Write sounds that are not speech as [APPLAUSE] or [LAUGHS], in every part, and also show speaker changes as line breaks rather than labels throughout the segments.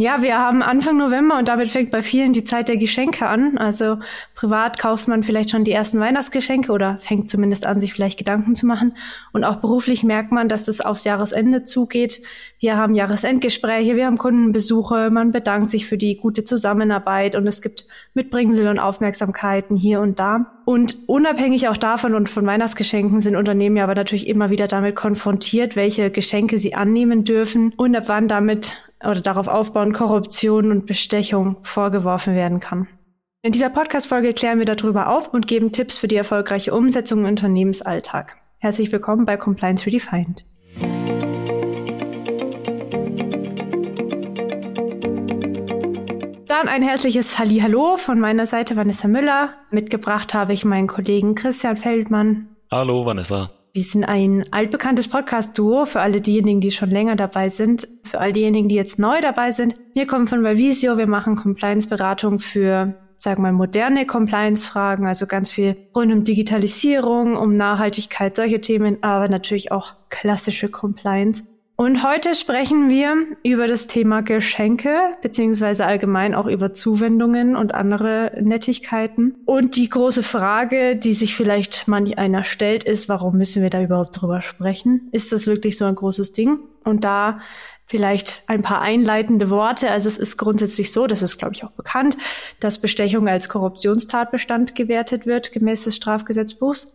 Ja, wir haben Anfang November und damit fängt bei vielen die Zeit der Geschenke an. Also privat kauft man vielleicht schon die ersten Weihnachtsgeschenke oder fängt zumindest an, sich vielleicht Gedanken zu machen. Und auch beruflich merkt man, dass es aufs Jahresende zugeht. Wir haben Jahresendgespräche, wir haben Kundenbesuche, man bedankt sich für die gute Zusammenarbeit und es gibt Mitbringsel und Aufmerksamkeiten hier und da. Und unabhängig auch davon und von Weihnachtsgeschenken sind Unternehmen ja aber natürlich immer wieder damit konfrontiert, welche Geschenke sie annehmen dürfen und ab wann damit oder darauf aufbauen Korruption und Bestechung vorgeworfen werden kann. In dieser Podcast-Folge klären wir darüber auf und geben Tipps für die erfolgreiche Umsetzung im Unternehmensalltag. Herzlich willkommen bei Compliance Redefined. Dann ein herzliches Hallo von meiner Seite Vanessa Müller. Mitgebracht habe ich meinen Kollegen Christian Feldmann.
Hallo Vanessa.
Wir sind ein altbekanntes Podcast-Duo für alle diejenigen, die schon länger dabei sind. Für all diejenigen, die jetzt neu dabei sind. Wir kommen von Valvisio. Wir machen Compliance-Beratung für, sagen wir mal, moderne Compliance-Fragen. Also ganz viel rund um Digitalisierung, um Nachhaltigkeit, solche Themen, aber natürlich auch klassische Compliance. Und heute sprechen wir über das Thema Geschenke, beziehungsweise allgemein auch über Zuwendungen und andere Nettigkeiten. Und die große Frage, die sich vielleicht manch einer stellt, ist, warum müssen wir da überhaupt drüber sprechen? Ist das wirklich so ein großes Ding? Und da vielleicht ein paar einleitende Worte. Also es ist grundsätzlich so, das ist, glaube ich, auch bekannt, dass Bestechung als Korruptionstatbestand gewertet wird, gemäß des Strafgesetzbuchs.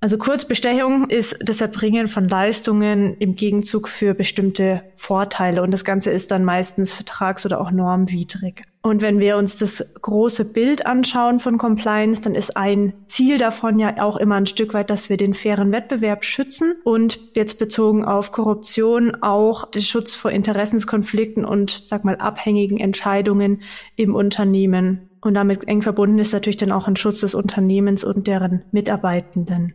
Also Kurzbestechung ist das Erbringen von Leistungen im Gegenzug für bestimmte Vorteile und das Ganze ist dann meistens vertrags- oder auch normwidrig. Und wenn wir uns das große Bild anschauen von Compliance, dann ist ein Ziel davon ja auch immer ein Stück weit, dass wir den fairen Wettbewerb schützen und jetzt bezogen auf Korruption auch den Schutz vor Interessenskonflikten und, sag mal, abhängigen Entscheidungen im Unternehmen. Und damit eng verbunden ist natürlich dann auch ein Schutz des Unternehmens und deren Mitarbeitenden.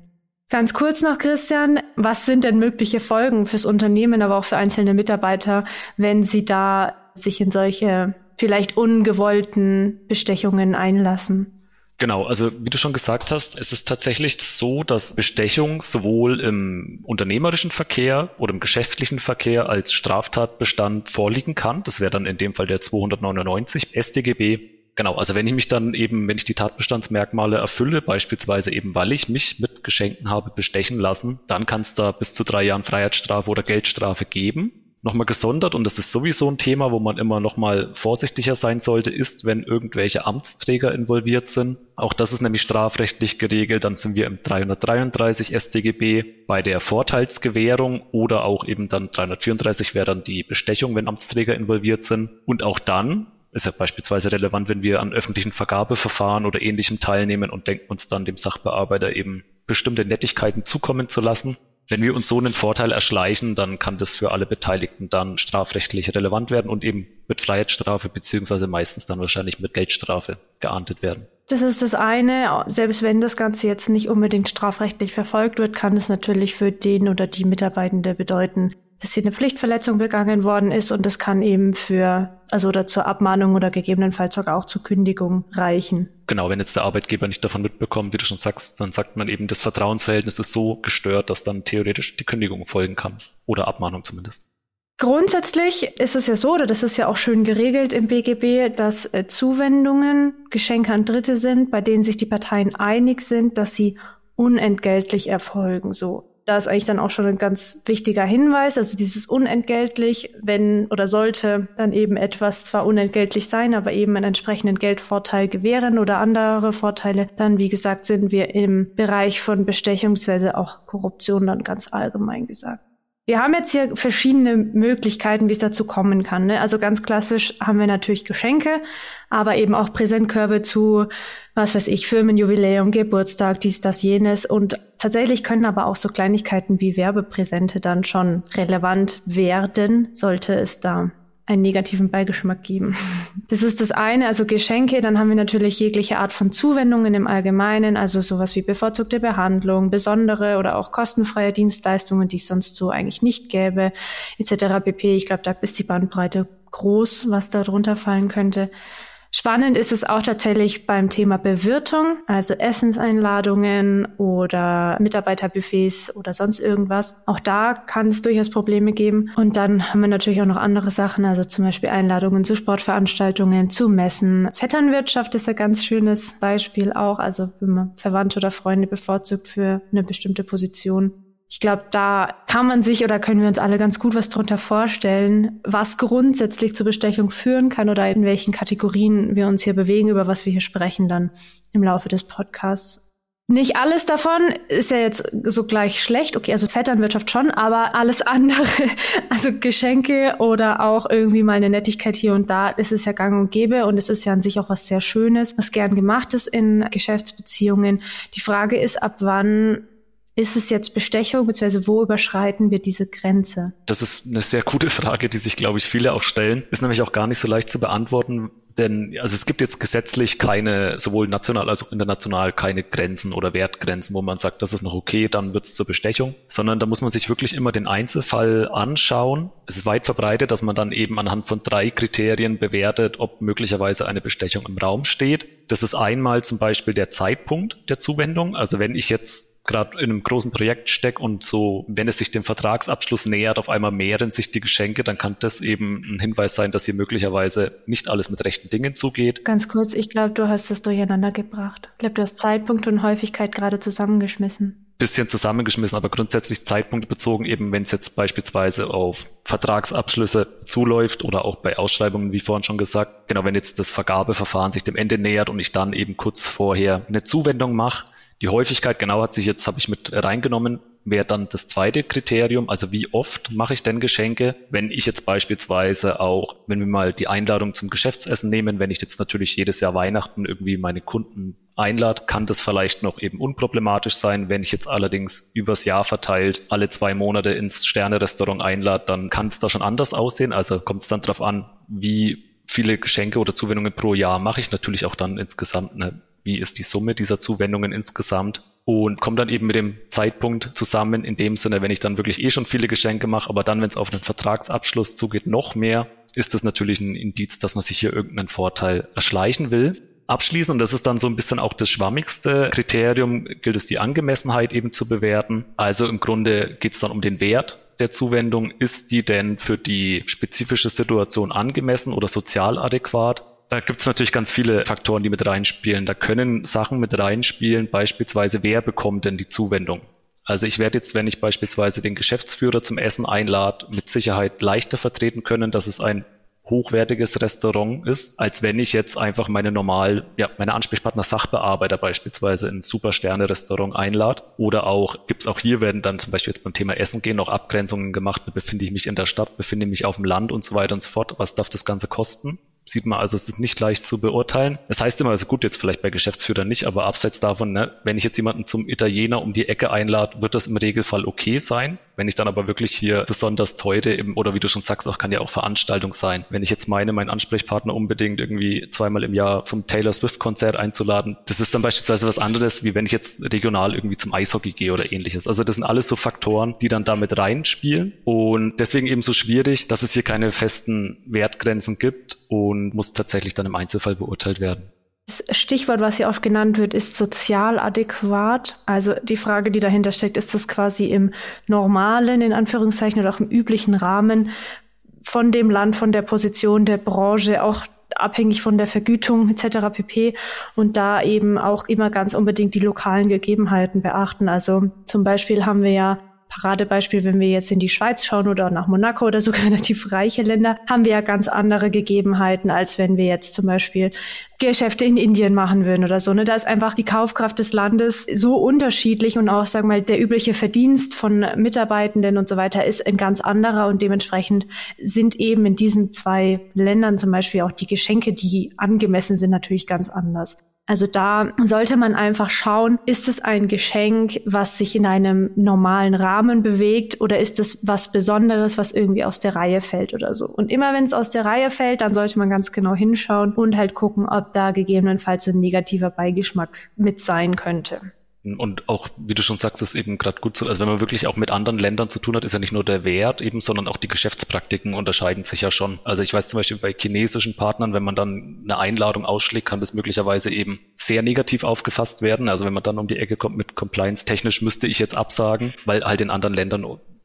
Ganz kurz noch, Christian, was sind denn mögliche Folgen fürs Unternehmen, aber auch für einzelne Mitarbeiter, wenn sie da sich in solche vielleicht ungewollten Bestechungen einlassen?
Genau, also wie du schon gesagt hast, es ist tatsächlich so, dass Bestechung sowohl im unternehmerischen Verkehr oder im geschäftlichen Verkehr als Straftatbestand vorliegen kann. Das wäre dann in dem Fall der 299 StGB Genau, also wenn ich mich dann eben, wenn ich die Tatbestandsmerkmale erfülle, beispielsweise eben weil ich mich mit Geschenken habe bestechen lassen, dann kann es da bis zu drei Jahren Freiheitsstrafe oder Geldstrafe geben. Nochmal gesondert, und das ist sowieso ein Thema, wo man immer nochmal vorsichtiger sein sollte, ist, wenn irgendwelche Amtsträger involviert sind. Auch das ist nämlich strafrechtlich geregelt. Dann sind wir im 333 StGB bei der Vorteilsgewährung oder auch eben dann 334 wäre dann die Bestechung, wenn Amtsträger involviert sind. Und auch dann ist ja beispielsweise relevant, wenn wir an öffentlichen Vergabeverfahren oder ähnlichem teilnehmen und denken uns dann dem Sachbearbeiter eben bestimmte Nettigkeiten zukommen zu lassen. Wenn wir uns so einen Vorteil erschleichen, dann kann das für alle Beteiligten dann strafrechtlich relevant werden und eben mit Freiheitsstrafe beziehungsweise meistens dann wahrscheinlich mit Geldstrafe geahndet werden.
Das ist das eine. Selbst wenn das Ganze jetzt nicht unbedingt strafrechtlich verfolgt wird, kann es natürlich für den oder die Mitarbeitende bedeuten, dass hier eine Pflichtverletzung begangen worden ist und das kann eben für, also oder zur Abmahnung oder gegebenenfalls sogar auch zur Kündigung reichen.
Genau, wenn jetzt der Arbeitgeber nicht davon mitbekommt, wie du schon sagst, dann sagt man eben, das Vertrauensverhältnis ist so gestört, dass dann theoretisch die Kündigung folgen kann oder Abmahnung zumindest.
Grundsätzlich ist es ja so, oder das ist ja auch schön geregelt im BGB, dass äh, Zuwendungen Geschenke an Dritte sind, bei denen sich die Parteien einig sind, dass sie unentgeltlich erfolgen. So da ist eigentlich dann auch schon ein ganz wichtiger Hinweis. Also dieses unentgeltlich, wenn oder sollte dann eben etwas zwar unentgeltlich sein, aber eben einen entsprechenden Geldvorteil gewähren oder andere Vorteile, dann wie gesagt sind wir im Bereich von Bestechung bzw. auch Korruption dann ganz allgemein gesagt. Wir haben jetzt hier verschiedene Möglichkeiten, wie es dazu kommen kann. Ne? Also ganz klassisch haben wir natürlich Geschenke, aber eben auch Präsentkörbe zu, was weiß ich, Firmenjubiläum, Geburtstag, dies, das, jenes. Und tatsächlich können aber auch so Kleinigkeiten wie Werbepräsente dann schon relevant werden, sollte es da einen negativen Beigeschmack geben. [LAUGHS] Das ist das eine, also Geschenke. Dann haben wir natürlich jegliche Art von Zuwendungen im Allgemeinen, also sowas wie bevorzugte Behandlung, besondere oder auch kostenfreie Dienstleistungen, die es sonst so eigentlich nicht gäbe, etc. pp. Ich glaube, da ist die Bandbreite groß, was da drunter fallen könnte. Spannend ist es auch tatsächlich beim Thema Bewirtung, also Essenseinladungen oder Mitarbeiterbuffets oder sonst irgendwas. Auch da kann es durchaus Probleme geben. Und dann haben wir natürlich auch noch andere Sachen, also zum Beispiel Einladungen zu Sportveranstaltungen, zu Messen. Vetternwirtschaft ist ein ganz schönes Beispiel auch, also wenn man Verwandte oder Freunde bevorzugt für eine bestimmte Position. Ich glaube, da kann man sich oder können wir uns alle ganz gut was drunter vorstellen, was grundsätzlich zur Bestechung führen kann oder in welchen Kategorien wir uns hier bewegen, über was wir hier sprechen dann im Laufe des Podcasts. Nicht alles davon ist ja jetzt so gleich schlecht. Okay, also Vetternwirtschaft schon, aber alles andere, [LAUGHS] also Geschenke oder auch irgendwie mal eine Nettigkeit hier und da, das ist ja gang und gäbe und es ist ja an sich auch was sehr Schönes, was gern gemacht ist in Geschäftsbeziehungen. Die Frage ist, ab wann ist es jetzt Bestechung, beziehungsweise wo überschreiten wir diese Grenze?
Das ist eine sehr gute Frage, die sich, glaube ich, viele auch stellen. Ist nämlich auch gar nicht so leicht zu beantworten, denn also es gibt jetzt gesetzlich keine, sowohl national als auch international, keine Grenzen oder Wertgrenzen, wo man sagt, das ist noch okay, dann wird es zur Bestechung, sondern da muss man sich wirklich immer den Einzelfall anschauen. Es ist weit verbreitet, dass man dann eben anhand von drei Kriterien bewertet, ob möglicherweise eine Bestechung im Raum steht. Das ist einmal zum Beispiel der Zeitpunkt der Zuwendung. Also wenn ich jetzt gerade in einem großen Projekt stecke und so, wenn es sich dem Vertragsabschluss nähert, auf einmal mehren sich die Geschenke, dann kann das eben ein Hinweis sein, dass hier möglicherweise nicht alles mit rechten Dingen zugeht.
Ganz kurz, ich glaube, du hast das durcheinander gebracht. Ich glaube, du hast Zeitpunkt und Häufigkeit gerade zusammengeschmissen
bisschen zusammengeschmissen, aber grundsätzlich Zeitpunkt bezogen, eben wenn es jetzt beispielsweise auf Vertragsabschlüsse zuläuft oder auch bei Ausschreibungen, wie vorhin schon gesagt, genau, wenn jetzt das Vergabeverfahren sich dem Ende nähert und ich dann eben kurz vorher eine Zuwendung mache, die Häufigkeit, genau hat sich jetzt, habe ich mit reingenommen, wäre dann das zweite Kriterium. Also wie oft mache ich denn Geschenke? Wenn ich jetzt beispielsweise auch, wenn wir mal die Einladung zum Geschäftsessen nehmen, wenn ich jetzt natürlich jedes Jahr Weihnachten irgendwie meine Kunden einlade, kann das vielleicht noch eben unproblematisch sein. Wenn ich jetzt allerdings übers Jahr verteilt alle zwei Monate ins Sterne-Restaurant einlade, dann kann es da schon anders aussehen. Also kommt es dann darauf an, wie viele Geschenke oder Zuwendungen pro Jahr mache ich natürlich auch dann insgesamt eine wie ist die Summe dieser Zuwendungen insgesamt und kommt dann eben mit dem Zeitpunkt zusammen in dem Sinne, wenn ich dann wirklich eh schon viele Geschenke mache, aber dann, wenn es auf einen Vertragsabschluss zugeht, noch mehr, ist das natürlich ein Indiz, dass man sich hier irgendeinen Vorteil erschleichen will. Abschließend, und das ist dann so ein bisschen auch das schwammigste Kriterium, gilt es die Angemessenheit eben zu bewerten. Also im Grunde geht es dann um den Wert der Zuwendung. Ist die denn für die spezifische Situation angemessen oder sozial adäquat? Da gibt es natürlich ganz viele Faktoren, die mit reinspielen. Da können Sachen mit reinspielen, beispielsweise wer bekommt denn die Zuwendung? Also ich werde jetzt, wenn ich beispielsweise den Geschäftsführer zum Essen einlade, mit Sicherheit leichter vertreten können, dass es ein hochwertiges Restaurant ist, als wenn ich jetzt einfach meine normal, ja, meine Ansprechpartner Sachbearbeiter beispielsweise in Super-Sterne-Restaurant einlade. Oder auch, gibt's auch hier, werden dann zum Beispiel jetzt beim Thema Essen gehen noch Abgrenzungen gemacht, befinde ich mich in der Stadt, befinde ich mich auf dem Land und so weiter und so fort. Was darf das Ganze kosten? Sieht man also, es ist nicht leicht zu beurteilen. Das heißt immer, also gut, jetzt vielleicht bei Geschäftsführern nicht, aber abseits davon, ne, wenn ich jetzt jemanden zum Italiener um die Ecke einlade, wird das im Regelfall okay sein. Wenn ich dann aber wirklich hier besonders teure, eben, oder wie du schon sagst, auch kann ja auch Veranstaltung sein. Wenn ich jetzt meine, meinen Ansprechpartner unbedingt irgendwie zweimal im Jahr zum Taylor Swift Konzert einzuladen, das ist dann beispielsweise was anderes, wie wenn ich jetzt regional irgendwie zum Eishockey gehe oder ähnliches. Also das sind alles so Faktoren, die dann damit reinspielen und deswegen eben so schwierig, dass es hier keine festen Wertgrenzen gibt und muss tatsächlich dann im Einzelfall beurteilt werden.
Das Stichwort, was hier oft genannt wird, ist sozial adäquat. Also die Frage, die dahinter steckt, ist das quasi im normalen, in Anführungszeichen, oder auch im üblichen Rahmen von dem Land, von der Position der Branche, auch abhängig von der Vergütung etc. pp. Und da eben auch immer ganz unbedingt die lokalen Gegebenheiten beachten. Also zum Beispiel haben wir ja Paradebeispiel, wenn wir jetzt in die Schweiz schauen oder nach Monaco oder sogar [LAUGHS] relativ reiche Länder, haben wir ja ganz andere Gegebenheiten, als wenn wir jetzt zum Beispiel Geschäfte in Indien machen würden oder so. Ne? Da ist einfach die Kaufkraft des Landes so unterschiedlich und auch, sagen wir mal, der übliche Verdienst von Mitarbeitenden und so weiter ist ein ganz anderer und dementsprechend sind eben in diesen zwei Ländern zum Beispiel auch die Geschenke, die angemessen sind, natürlich ganz anders. Also da sollte man einfach schauen, ist es ein Geschenk, was sich in einem normalen Rahmen bewegt oder ist es was Besonderes, was irgendwie aus der Reihe fällt oder so. Und immer wenn es aus der Reihe fällt, dann sollte man ganz genau hinschauen und halt gucken, ob da gegebenenfalls ein negativer Beigeschmack mit sein könnte.
Und auch, wie du schon sagst, ist eben gerade gut so, also wenn man wirklich auch mit anderen Ländern zu tun hat, ist ja nicht nur der Wert eben, sondern auch die Geschäftspraktiken unterscheiden sich ja schon. Also ich weiß zum Beispiel bei chinesischen Partnern, wenn man dann eine Einladung ausschlägt, kann das möglicherweise eben sehr negativ aufgefasst werden. Also wenn man dann um die Ecke kommt mit Compliance, technisch müsste ich jetzt absagen, weil halt in anderen Ländern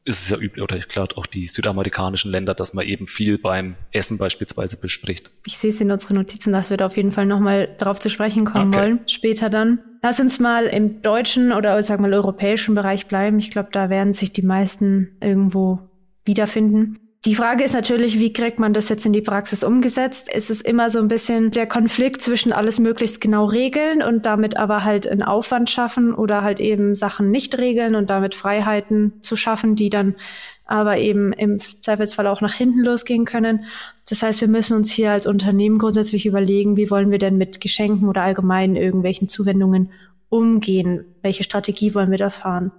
ist es ja üblich, oder ich glaube auch die südamerikanischen Länder, dass man eben viel beim Essen beispielsweise bespricht.
Ich sehe es in unseren Notizen, dass wir da auf jeden Fall nochmal darauf zu sprechen kommen okay. wollen, später dann. Lass uns mal im deutschen oder sag mal europäischen Bereich bleiben. Ich glaube, da werden sich die meisten irgendwo wiederfinden. Die Frage ist natürlich, wie kriegt man das jetzt in die Praxis umgesetzt? Ist es immer so ein bisschen der Konflikt zwischen alles möglichst genau regeln und damit aber halt einen Aufwand schaffen oder halt eben Sachen nicht regeln und damit Freiheiten zu schaffen, die dann aber eben im Zweifelsfall auch nach hinten losgehen können. Das heißt, wir müssen uns hier als Unternehmen grundsätzlich überlegen, wie wollen wir denn mit Geschenken oder allgemein irgendwelchen Zuwendungen umgehen? Welche Strategie wollen wir da fahren?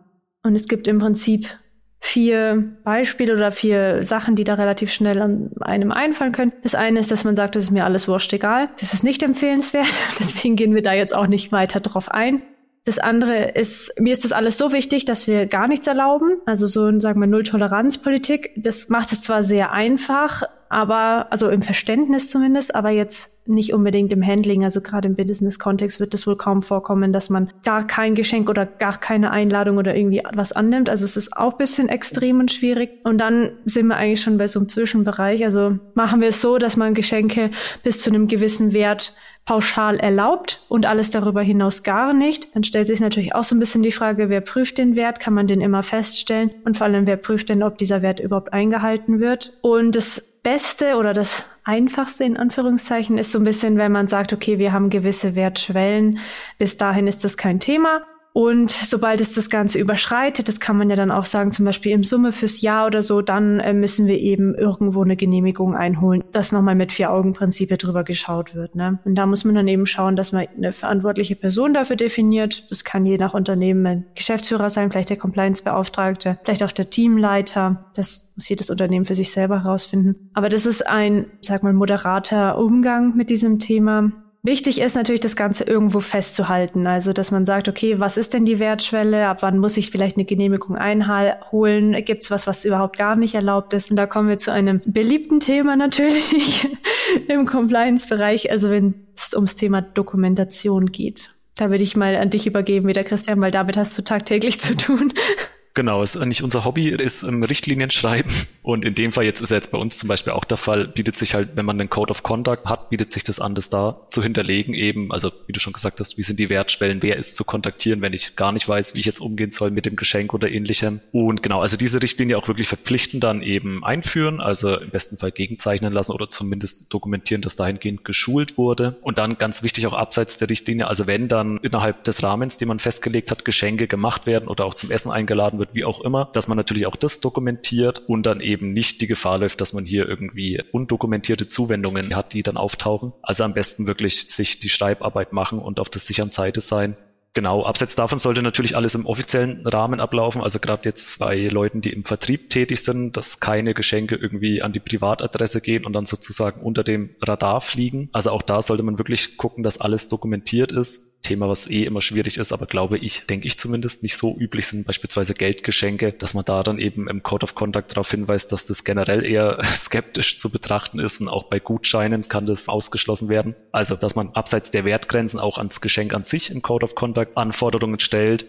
Und es gibt im Prinzip vier Beispiele oder vier Sachen, die da relativ schnell an einem einfallen können. Das eine ist, dass man sagt, das ist mir alles wurscht egal. Das ist nicht empfehlenswert. [LAUGHS] Deswegen gehen wir da jetzt auch nicht weiter drauf ein. Das andere ist, mir ist das alles so wichtig, dass wir gar nichts erlauben. Also so, sagen wir, Null-Toleranz-Politik. Das macht es zwar sehr einfach, aber, also im Verständnis zumindest, aber jetzt nicht unbedingt im Handling. Also gerade im Business-Kontext wird es wohl kaum vorkommen, dass man gar kein Geschenk oder gar keine Einladung oder irgendwie was annimmt. Also es ist auch bisschen extrem und schwierig. Und dann sind wir eigentlich schon bei so einem Zwischenbereich. Also machen wir es so, dass man Geschenke bis zu einem gewissen Wert pauschal erlaubt und alles darüber hinaus gar nicht, dann stellt sich natürlich auch so ein bisschen die Frage, wer prüft den Wert? Kann man den immer feststellen? Und vor allem, wer prüft denn, ob dieser Wert überhaupt eingehalten wird? Und das Beste oder das Einfachste in Anführungszeichen ist so ein bisschen, wenn man sagt, okay, wir haben gewisse Wertschwellen, bis dahin ist das kein Thema. Und sobald es das Ganze überschreitet, das kann man ja dann auch sagen, zum Beispiel im Summe fürs Jahr oder so, dann äh, müssen wir eben irgendwo eine Genehmigung einholen, dass nochmal mit Vier-Augen-Prinzip drüber geschaut wird. Ne? Und da muss man dann eben schauen, dass man eine verantwortliche Person dafür definiert. Das kann je nach Unternehmen ein Geschäftsführer sein, vielleicht der Compliance-Beauftragte, vielleicht auch der Teamleiter. Das muss jedes Unternehmen für sich selber herausfinden. Aber das ist ein, sag mal, moderater Umgang mit diesem Thema. Wichtig ist natürlich, das Ganze irgendwo festzuhalten. Also, dass man sagt, okay, was ist denn die Wertschwelle? Ab wann muss ich vielleicht eine Genehmigung einholen? Gibt es was, was überhaupt gar nicht erlaubt ist? Und da kommen wir zu einem beliebten Thema natürlich [LAUGHS] im Compliance-Bereich. Also, wenn es ums Thema Dokumentation geht. Da würde ich mal an dich übergeben, wieder Christian, weil damit hast du tagtäglich zu tun.
Genau, ist eigentlich unser Hobby ist im Richtlinien schreiben. Und in dem Fall jetzt ist jetzt bei uns zum Beispiel auch der Fall, bietet sich halt, wenn man einen Code of Conduct hat, bietet sich das an, das da zu hinterlegen eben. Also wie du schon gesagt hast, wie sind die Wertschwellen, wer ist zu kontaktieren, wenn ich gar nicht weiß, wie ich jetzt umgehen soll mit dem Geschenk oder ähnlichem. Und genau, also diese Richtlinie auch wirklich verpflichtend dann eben einführen, also im besten Fall gegenzeichnen lassen oder zumindest dokumentieren, dass dahingehend geschult wurde. Und dann ganz wichtig auch abseits der Richtlinie, also wenn dann innerhalb des Rahmens, den man festgelegt hat, Geschenke gemacht werden oder auch zum Essen eingeladen wird, wie auch immer, dass man natürlich auch das dokumentiert und dann eben nicht die Gefahr läuft, dass man hier irgendwie undokumentierte Zuwendungen hat, die dann auftauchen. Also am besten wirklich sich die Schreibarbeit machen und auf der sicheren Seite sein. Genau, abseits davon sollte natürlich alles im offiziellen Rahmen ablaufen. Also gerade jetzt bei Leuten, die im Vertrieb tätig sind, dass keine Geschenke irgendwie an die Privatadresse gehen und dann sozusagen unter dem Radar fliegen. Also auch da sollte man wirklich gucken, dass alles dokumentiert ist. Thema, was eh immer schwierig ist, aber glaube ich, denke ich zumindest, nicht so üblich sind, beispielsweise Geldgeschenke, dass man da dann eben im Code of Conduct darauf hinweist, dass das generell eher [LAUGHS] skeptisch zu betrachten ist und auch bei Gutscheinen kann das ausgeschlossen werden. Also, dass man abseits der Wertgrenzen auch ans Geschenk an sich im Code of Conduct Anforderungen stellt,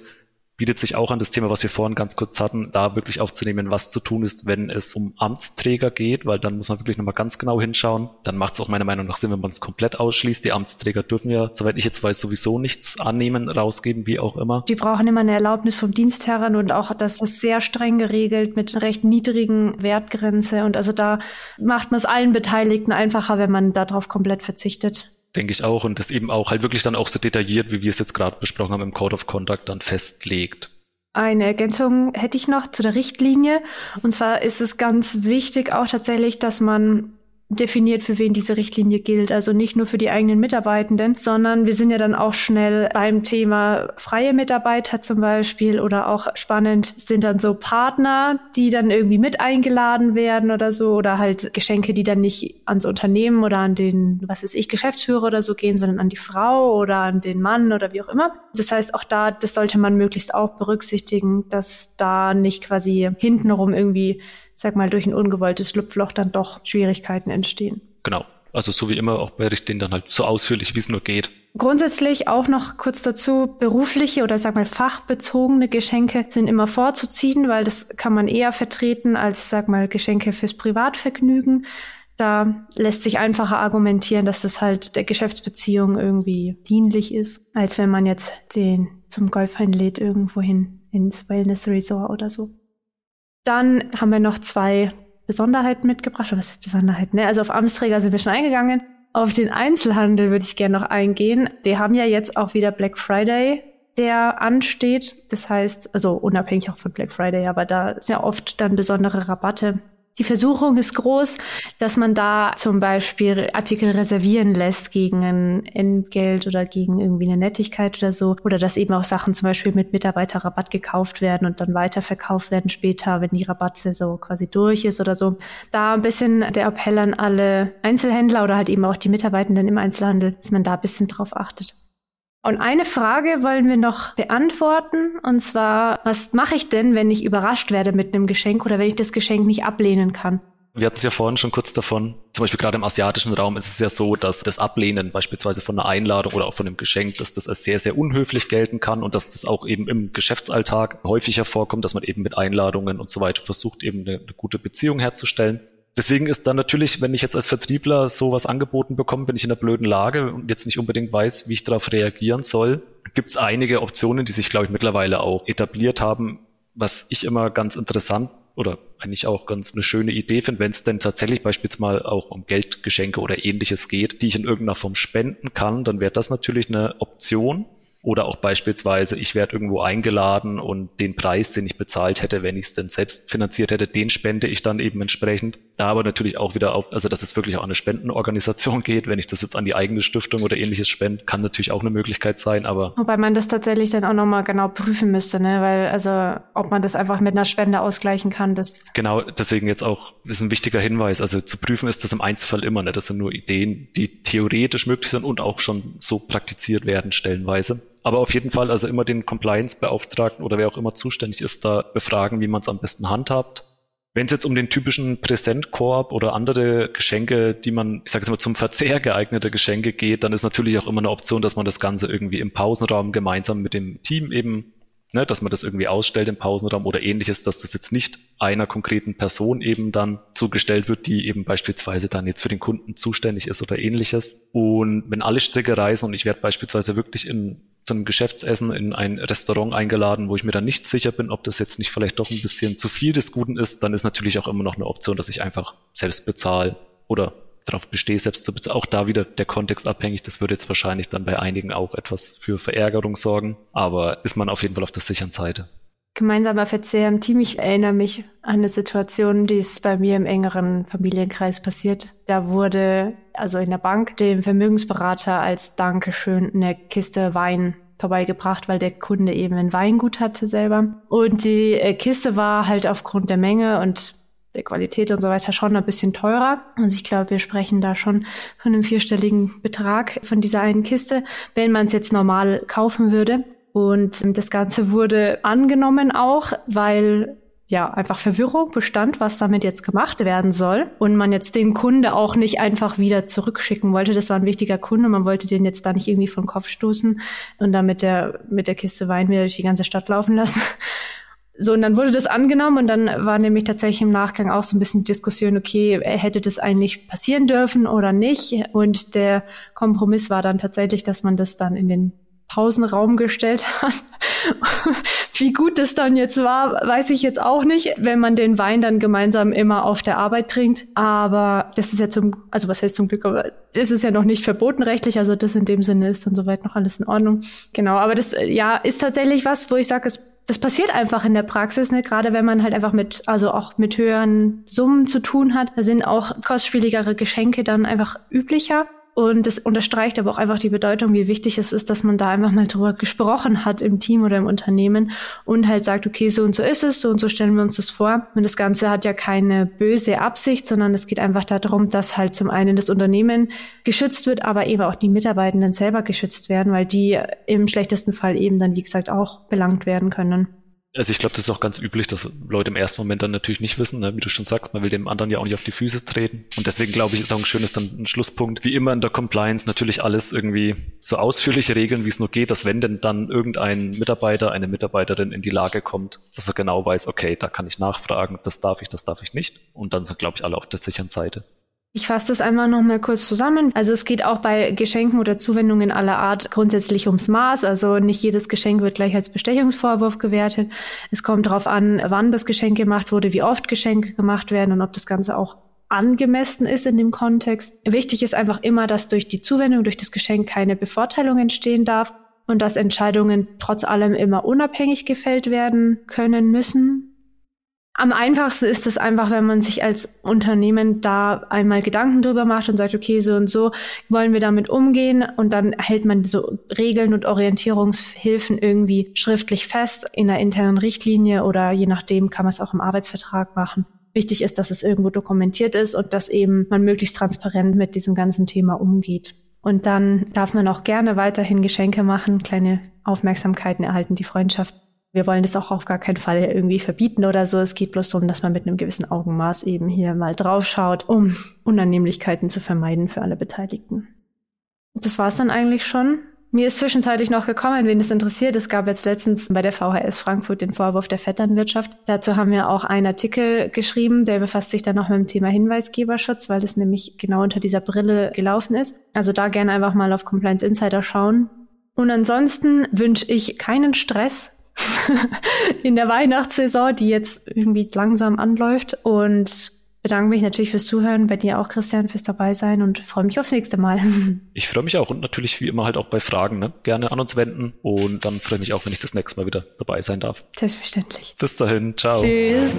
bietet sich auch an das Thema, was wir vorhin ganz kurz hatten, da wirklich aufzunehmen, was zu tun ist, wenn es um Amtsträger geht, weil dann muss man wirklich nochmal ganz genau hinschauen. Dann macht es auch meiner Meinung nach Sinn, wenn man es komplett ausschließt. Die Amtsträger dürfen ja, soweit ich jetzt weiß, sowieso nichts annehmen, rausgeben, wie auch immer.
Die brauchen immer eine Erlaubnis vom Dienstherren und auch das ist sehr streng geregelt mit einer recht niedrigen Wertgrenze. Und also da macht man es allen Beteiligten einfacher, wenn man darauf komplett verzichtet
denke ich auch, und das eben auch halt wirklich dann auch so detailliert, wie wir es jetzt gerade besprochen haben, im Code of Conduct dann festlegt.
Eine Ergänzung hätte ich noch zu der Richtlinie. Und zwar ist es ganz wichtig auch tatsächlich, dass man definiert, für wen diese Richtlinie gilt. Also nicht nur für die eigenen Mitarbeitenden, sondern wir sind ja dann auch schnell beim Thema freie Mitarbeiter zum Beispiel oder auch spannend sind dann so Partner, die dann irgendwie mit eingeladen werden oder so oder halt Geschenke, die dann nicht ans Unternehmen oder an den, was weiß ich, Geschäftsführer oder so gehen, sondern an die Frau oder an den Mann oder wie auch immer. Das heißt, auch da, das sollte man möglichst auch berücksichtigen, dass da nicht quasi hintenrum irgendwie sag mal, durch ein ungewolltes Schlupfloch dann doch Schwierigkeiten entstehen.
Genau. Also so wie immer auch bei Richtlinien dann halt so ausführlich, wie es nur geht.
Grundsätzlich auch noch kurz dazu, berufliche oder sag mal fachbezogene Geschenke sind immer vorzuziehen, weil das kann man eher vertreten als sag mal Geschenke fürs Privatvergnügen. Da lässt sich einfacher argumentieren, dass das halt der Geschäftsbeziehung irgendwie dienlich ist, als wenn man jetzt den zum Golf einlädt irgendwohin ins Wellness Resort oder so. Dann haben wir noch zwei Besonderheiten mitgebracht. Was ist Besonderheit? Ne? Also auf Amtsträger sind wir schon eingegangen. Auf den Einzelhandel würde ich gerne noch eingehen. Die haben ja jetzt auch wieder Black Friday, der ansteht. Das heißt, also unabhängig auch von Black Friday, aber da sind ja oft dann besondere Rabatte die Versuchung ist groß, dass man da zum Beispiel Artikel reservieren lässt gegen ein Entgelt oder gegen irgendwie eine Nettigkeit oder so. Oder dass eben auch Sachen zum Beispiel mit Mitarbeiterrabatt gekauft werden und dann weiterverkauft werden später, wenn die Rabattsaison quasi durch ist oder so. Da ein bisschen der Appell an alle Einzelhändler oder halt eben auch die Mitarbeitenden im Einzelhandel, dass man da ein bisschen drauf achtet. Und eine Frage wollen wir noch beantworten, und zwar, was mache ich denn, wenn ich überrascht werde mit einem Geschenk oder wenn ich das Geschenk nicht ablehnen kann?
Wir hatten es ja vorhin schon kurz davon. Zum Beispiel gerade im asiatischen Raum ist es ja so, dass das Ablehnen beispielsweise von einer Einladung oder auch von einem Geschenk, dass das als sehr, sehr unhöflich gelten kann und dass das auch eben im Geschäftsalltag häufiger vorkommt, dass man eben mit Einladungen und so weiter versucht, eben eine, eine gute Beziehung herzustellen. Deswegen ist dann natürlich, wenn ich jetzt als Vertriebler sowas angeboten bekomme, bin ich in einer blöden Lage und jetzt nicht unbedingt weiß, wie ich darauf reagieren soll. Gibt es einige Optionen, die sich, glaube ich, mittlerweile auch etabliert haben, was ich immer ganz interessant oder eigentlich auch ganz eine schöne Idee finde, wenn es denn tatsächlich beispielsweise auch um Geldgeschenke oder ähnliches geht, die ich in irgendeiner Form spenden kann, dann wäre das natürlich eine Option. Oder auch beispielsweise, ich werde irgendwo eingeladen und den Preis, den ich bezahlt hätte, wenn ich es denn selbst finanziert hätte, den spende ich dann eben entsprechend. Da aber natürlich auch wieder auf, also dass es wirklich auch an eine Spendenorganisation [LAUGHS] geht. Wenn ich das jetzt an die eigene Stiftung oder ähnliches spende, kann natürlich auch eine Möglichkeit sein, aber.
Wobei man das tatsächlich dann auch nochmal genau prüfen müsste, ne? Weil, also, ob man das einfach mit einer Spende ausgleichen kann, das.
Genau, deswegen jetzt auch, ist ein wichtiger Hinweis. Also zu prüfen ist das im Einzelfall immer, ne? Das sind nur Ideen, die theoretisch möglich sind und auch schon so praktiziert werden, stellenweise. Aber auf jeden Fall also immer den Compliance-Beauftragten oder wer auch immer zuständig ist, da befragen, wie man es am besten handhabt. Wenn es jetzt um den typischen Präsentkorb oder andere Geschenke, die man, ich sage jetzt mal, zum Verzehr geeignete Geschenke geht, dann ist natürlich auch immer eine Option, dass man das Ganze irgendwie im Pausenraum gemeinsam mit dem Team eben, ne, dass man das irgendwie ausstellt im Pausenraum oder ähnliches, dass das jetzt nicht einer konkreten Person eben dann zugestellt wird, die eben beispielsweise dann jetzt für den Kunden zuständig ist oder ähnliches. Und wenn alle Stricke reisen und ich werde beispielsweise wirklich in zu einem Geschäftsessen in ein Restaurant eingeladen, wo ich mir dann nicht sicher bin, ob das jetzt nicht vielleicht doch ein bisschen zu viel des Guten ist, dann ist natürlich auch immer noch eine Option, dass ich einfach selbst bezahle oder darauf bestehe, selbst zu bezahlen. Auch da wieder der Kontext abhängig. Das würde jetzt wahrscheinlich dann bei einigen auch etwas für Verärgerung sorgen, aber ist man auf jeden Fall auf der sicheren Seite.
Gemeinsamer Verzehr im Team. Ich erinnere mich an eine Situation, die ist bei mir im engeren Familienkreis passiert. Da wurde also in der Bank dem Vermögensberater als Dankeschön eine Kiste Wein vorbeigebracht, weil der Kunde eben ein Weingut hatte selber. Und die äh, Kiste war halt aufgrund der Menge und der Qualität und so weiter schon ein bisschen teurer. Also ich glaube, wir sprechen da schon von einem vierstelligen Betrag von dieser einen Kiste, wenn man es jetzt normal kaufen würde. Und das Ganze wurde angenommen auch, weil ja einfach Verwirrung bestand, was damit jetzt gemacht werden soll. Und man jetzt den Kunde auch nicht einfach wieder zurückschicken wollte. Das war ein wichtiger Kunde. Man wollte den jetzt da nicht irgendwie vom Kopf stoßen und dann mit der, mit der Kiste Wein wieder durch die ganze Stadt laufen lassen. So, und dann wurde das angenommen und dann war nämlich tatsächlich im Nachgang auch so ein bisschen Diskussion, okay, hätte das eigentlich passieren dürfen oder nicht? Und der Kompromiss war dann tatsächlich, dass man das dann in den Pausenraum gestellt hat. [LAUGHS] Wie gut das dann jetzt war, weiß ich jetzt auch nicht, wenn man den Wein dann gemeinsam immer auf der Arbeit trinkt. Aber das ist ja zum, also was heißt zum Glück, aber das ist ja noch nicht verboten rechtlich. Also das in dem Sinne ist dann soweit noch alles in Ordnung. Genau, aber das ja ist tatsächlich was, wo ich sage, es das passiert einfach in der Praxis, ne? gerade wenn man halt einfach mit, also auch mit höheren Summen zu tun hat. Da sind auch kostspieligere Geschenke dann einfach üblicher. Und das unterstreicht aber auch einfach die Bedeutung, wie wichtig es ist, dass man da einfach mal drüber gesprochen hat im Team oder im Unternehmen und halt sagt, okay, so und so ist es, so und so stellen wir uns das vor. Und das Ganze hat ja keine böse Absicht, sondern es geht einfach darum, dass halt zum einen das Unternehmen geschützt wird, aber eben auch die Mitarbeitenden selber geschützt werden, weil die im schlechtesten Fall eben dann, wie gesagt, auch belangt werden können.
Also ich glaube, das ist auch ganz üblich, dass Leute im ersten Moment dann natürlich nicht wissen, ne? wie du schon sagst, man will dem anderen ja auch nicht auf die Füße treten. Und deswegen glaube ich, ist auch ein schönes dann ein Schlusspunkt. Wie immer in der Compliance natürlich alles irgendwie so ausführlich regeln, wie es nur geht, dass wenn denn dann irgendein Mitarbeiter, eine Mitarbeiterin in die Lage kommt, dass er genau weiß, okay, da kann ich nachfragen, das darf ich, das darf ich nicht. Und dann sind, glaube ich, alle auf der sicheren Seite.
Ich fasse das einmal noch mal kurz zusammen. Also es geht auch bei Geschenken oder Zuwendungen aller Art grundsätzlich ums Maß. Also nicht jedes Geschenk wird gleich als Bestechungsvorwurf gewertet. Es kommt darauf an, wann das Geschenk gemacht wurde, wie oft Geschenke gemacht werden und ob das Ganze auch angemessen ist in dem Kontext. Wichtig ist einfach immer, dass durch die Zuwendung, durch das Geschenk keine Bevorteilung entstehen darf und dass Entscheidungen trotz allem immer unabhängig gefällt werden können müssen. Am einfachsten ist es einfach, wenn man sich als Unternehmen da einmal Gedanken drüber macht und sagt, okay, so und so wollen wir damit umgehen und dann hält man so Regeln und Orientierungshilfen irgendwie schriftlich fest in einer internen Richtlinie oder je nachdem kann man es auch im Arbeitsvertrag machen. Wichtig ist, dass es irgendwo dokumentiert ist und dass eben man möglichst transparent mit diesem ganzen Thema umgeht. Und dann darf man auch gerne weiterhin Geschenke machen, kleine Aufmerksamkeiten erhalten die Freundschaft. Wir wollen das auch auf gar keinen Fall irgendwie verbieten oder so. Es geht bloß darum, dass man mit einem gewissen Augenmaß eben hier mal drauf schaut, um Unannehmlichkeiten zu vermeiden für alle Beteiligten. Das war's dann eigentlich schon. Mir ist zwischenzeitlich noch gekommen, wen das interessiert. Es gab jetzt letztens bei der VHS Frankfurt den Vorwurf der Vetternwirtschaft. Dazu haben wir auch einen Artikel geschrieben, der befasst sich dann noch mit dem Thema Hinweisgeberschutz, weil das nämlich genau unter dieser Brille gelaufen ist. Also da gerne einfach mal auf Compliance Insider schauen. Und ansonsten wünsche ich keinen Stress [LAUGHS] in der Weihnachtssaison, die jetzt irgendwie langsam anläuft. Und bedanke mich natürlich fürs Zuhören, bei dir auch, Christian, fürs dabei sein und freue mich aufs nächste Mal. [LAUGHS]
Ich freue mich auch und natürlich wie immer halt auch bei Fragen, ne? Gerne an uns wenden und dann freue ich mich auch, wenn ich das nächste Mal wieder dabei sein darf.
Selbstverständlich.
Bis dahin, ciao.
Tschüss.